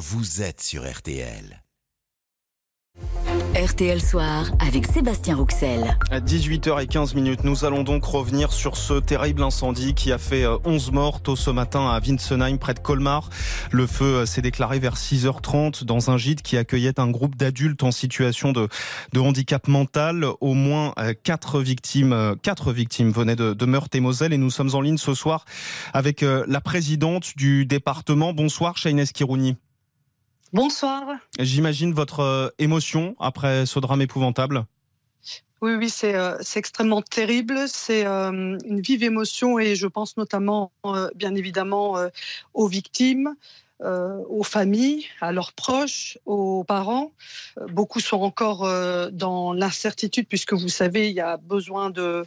vous êtes sur RTL. RTL Soir avec Sébastien Rouxel. À 18h15 minutes, nous allons donc revenir sur ce terrible incendie qui a fait 11 euh, morts tôt ce matin à Winsenheim près de Colmar. Le feu euh, s'est déclaré vers 6h30 dans un gîte qui accueillait un groupe d'adultes en situation de, de, handicap mental. Au moins 4 euh, victimes, 4 victimes venaient de, de Meurthe et Moselle et nous sommes en ligne ce soir avec la présidente du département. Bonsoir, Shaines Kirouni. Bonsoir. J'imagine votre euh, émotion après ce drame épouvantable. Oui, oui, c'est euh, extrêmement terrible. C'est euh, une vive émotion et je pense notamment, bien évidemment, aux victimes, aux familles, à leurs proches, aux parents. Euh, beaucoup sont encore euh, dans l'incertitude puisque vous savez, il y a besoin de,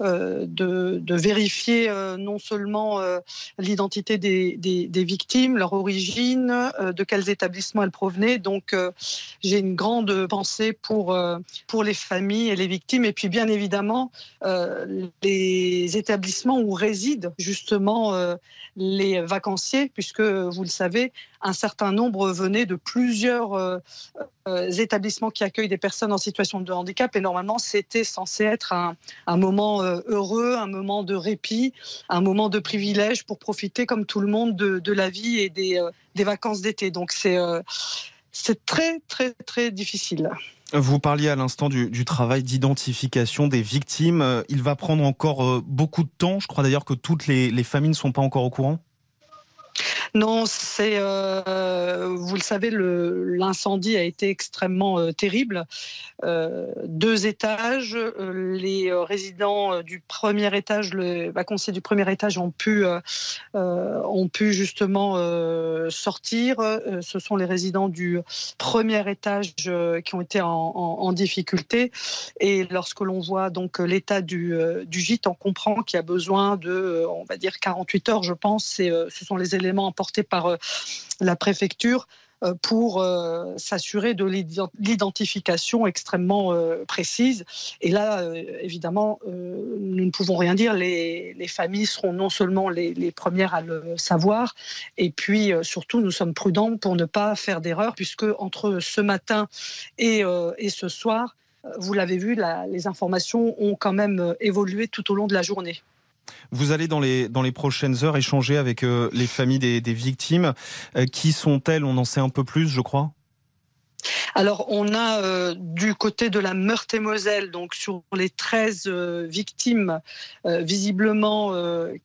de, vérifier non seulement l'identité des, des, victimes, leur origine, de quels établissements elles provenaient. Donc j'ai une grande pensée pour, pour les familles et les victimes et puis bien évidemment les établissements où résident justement les vacanciers puisque vous le savez, un certain nombre venaient de plusieurs euh, euh, établissements qui accueillent des personnes en situation de handicap. Et normalement, c'était censé être un, moment euh, heureux, un moment de répit, un moment de privilège pour profiter, comme tout le monde, de, la vie et des, vacances d'été. Donc c'est très, très, très difficile. Vous parliez à l'instant du, travail d'identification des victimes. Il va prendre encore beaucoup de temps. Je crois d'ailleurs que toutes les familles ne sont pas encore au courant. Non, c'est, euh, vous le savez, l'incendie a été extrêmement euh, terrible. Euh, deux étages, les résidents du premier étage, le vacancier du premier étage ont pu, ont pu justement sortir. Ce sont les résidents du premier étage qui ont été en, difficulté. Et lorsque l'on voit donc l'état du, gîte, on comprend qu'il y a besoin de, on va dire, 48 heures, je pense. ce sont les éléments porté par euh, la préfecture euh, pour euh, s'assurer de l'identification extrêmement précise. Et là, évidemment, nous ne pouvons rien dire. Les, familles seront non seulement les, premières à le savoir, et puis surtout, nous sommes prudents pour ne pas faire d'erreur, puisque entre ce matin et ce soir, vous l'avez vu, les informations ont quand même évolué tout au long de la journée. Vous allez dans les, dans les prochaines heures échanger avec euh, les familles des, victimes. Euh, qui sont-elles? On en sait un peu plus, je crois. Alors, on a euh, du côté de la Meurthe-et-Moselle, donc sur les 13 euh, victimes, euh, visiblement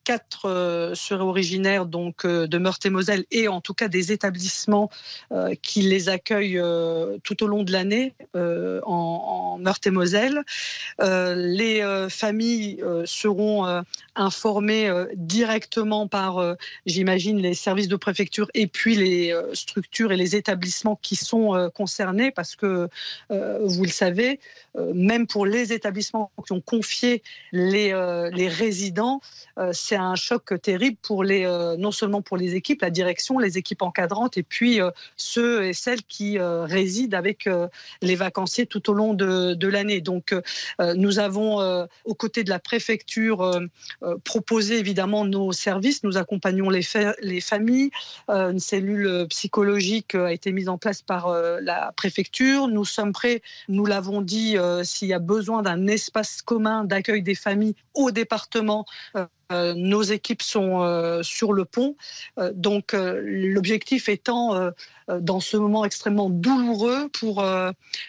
4 seraient originaires donc, de Meurthe-et-Moselle et en tout cas des établissements qui les accueillent tout au long de l'année en, en Meurthe-et-Moselle. les familles seront informées directement par, j'imagine, les services de préfecture et puis les structures et les établissements qui sont concernés parce que, euh, vous le savez, euh, même pour les établissements qui ont confié les, euh, résidents, c'est un choc terrible pour les, non seulement pour les équipes, la direction, les équipes encadrantes, et puis ceux et celles qui résident avec les vacanciers tout au long de, de l'année. Donc, nous avons, aux côtés de la préfecture, proposé évidemment nos services. Nous accompagnons les, les familles. une cellule psychologique a été mise en place par la préfecture nous sommes prêts, nous l'avons dit, euh, s'il y a besoin d'un espace commun d'accueil des familles au département. Euh, euh, nos équipes sont sur le pont. donc l'objectif étant, dans ce moment extrêmement douloureux pour,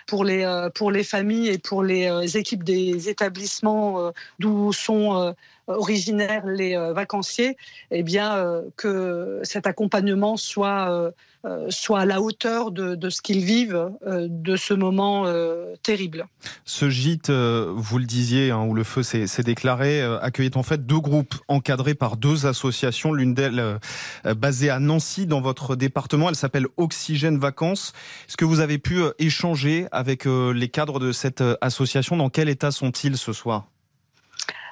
pour, les, pour les familles et pour les équipes des établissements d'où sont originaires les vacanciers, eh bien, que cet accompagnement soit euh, soit à la hauteur de, ce qu'ils vivent euh, de ce moment euh, terrible. Ce gîte, vous le disiez, hein, où le feu s'est déclaré, accueillait en fait deux groupes encadrés par deux associations, l'une d'elles basée à Nancy dans votre département, elle s'appelle Oxygène Vacances. Est-ce que vous avez pu échanger avec les cadres de cette association? Dans quel état sont-ils ce soir?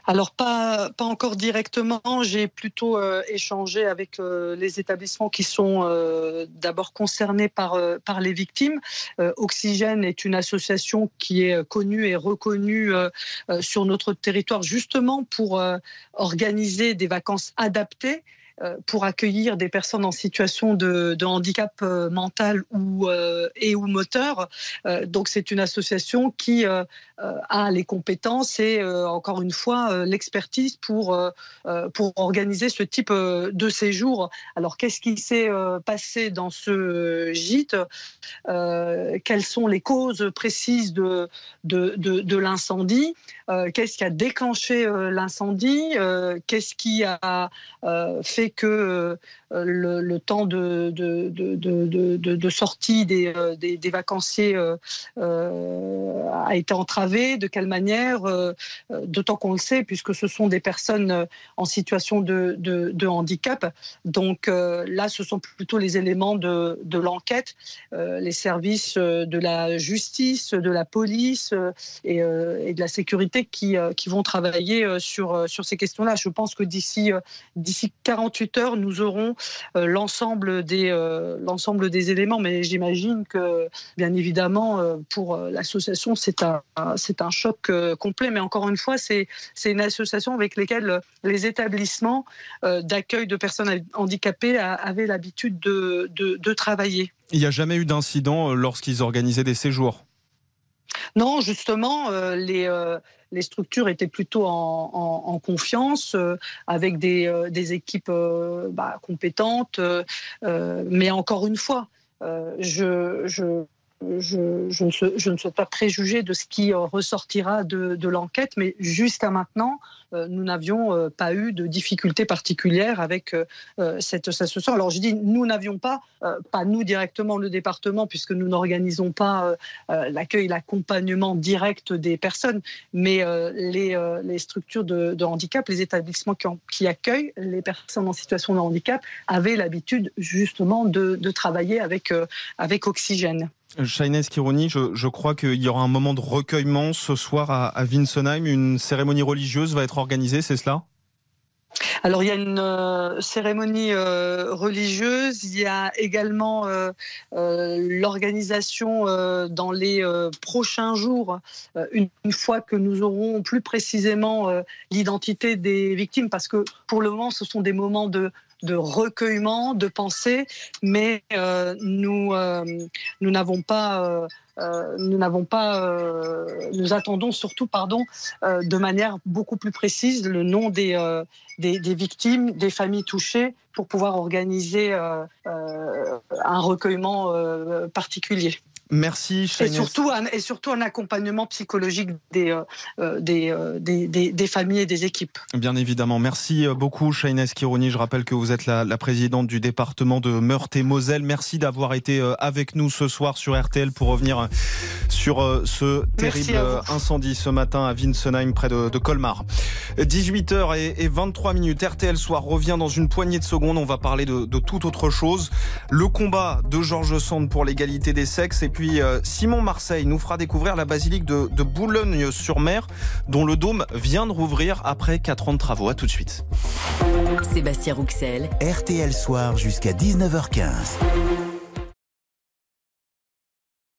Alors pas, pas encore directement, j'ai plutôt euh, échangé avec euh, les établissements qui sont euh, d'abord concernés par, par les victimes. Oxygène est une association qui est connue et reconnue sur notre territoire justement pour organiser des vacances adaptées pour accueillir des personnes en situation de, handicap mental ou, et ou moteur. donc c'est une association qui a les compétences et encore une fois l'expertise pour, pour organiser ce type de séjour. Alors qu'est-ce qui s'est passé dans ce gîte? Quelles sont les causes précises de, de, de l'incendie? Qu'est-ce qui a déclenché l'incendie? Qu'est-ce qui a fait que le, temps de, sortie des, des, vacanciers a été entravé De quelle manière D'autant qu'on le sait, puisque ce sont des personnes en situation de, handicap. Donc là, ce sont plutôt les éléments de, l'enquête, les services de la justice, de la police et, de la sécurité qui, vont travailler sur, sur ces questions-là. Je pense que d'ici d'ici 48 heures, nous aurons euh, l'ensemble des, euh, l'ensemble des éléments. Mais j'imagine que, bien évidemment, euh, pour l'association, c'est un, c'est un choc complet. Mais encore une fois, c'est, c'est une association avec laquelle les établissements d'accueil de personnes handicapées avaient l'habitude de, de, de travailler. Il n'y a jamais eu d'incident lorsqu'ils organisaient des séjours non, justement, euh, les, euh, les, structures étaient plutôt en, confiance, euh, avec des, des équipes bah, compétentes. mais encore une fois, je, je je, ne souhaite pas préjuger de ce qui ressortira de, l'enquête, mais jusqu'à maintenant, euh, nous n'avions euh, pas eu de difficultés particulières avec euh, cette association. Alors je dis nous n'avions pas, pas nous directement le département, puisque nous n'organisons pas l'accueil, l'accompagnement direct des personnes, mais les, structures de, handicap, les établissements qui, qui, accueillent les personnes en situation de handicap avaient l'habitude justement de, de travailler avec, avec Oxygène. Shaines Kironi, je, crois qu'il y aura un moment de recueillement ce soir à, à. Une cérémonie religieuse va être organisée, c'est cela? Alors il y a une euh, cérémonie euh, religieuse, il y a également euh, l'organisation dans les prochains jours, une, fois que nous aurons plus précisément l'identité des victimes, parce que pour le moment ce sont des moments de de recueillement, de pensée, mais euh, nous euh, nous n'avons pas euh, nous n'avons pas nous attendons surtout pardon de manière beaucoup plus précise le nom des, des, des victimes, des familles touchées pour pouvoir organiser un recueillement particulier. Merci, Et surtout, un, et surtout un accompagnement psychologique des, euh, euh, euh, des, des, des, familles et des équipes. Bien évidemment. Merci beaucoup, Shaines Kironi. Je rappelle que vous êtes la, la présidente du département de Meurthe-et-Moselle. Merci d'avoir été avec nous ce soir sur RTL pour revenir sur ce terrible incendie ce matin à Winsenheim, près de, de Colmar. 18h et, 23 minutes. RTL Soir revient dans une poignée de secondes. On va parler de, de toute autre chose. Le combat de Georges Sand pour l'égalité des sexes et puis puis euh, Simon Marseille nous fera découvrir la basilique de, de Boulogne-sur-Mer, dont le dôme vient de rouvrir après 4 ans de travaux. À tout de suite. Sébastien Rouxel. RTL Soir jusqu'à 19h15.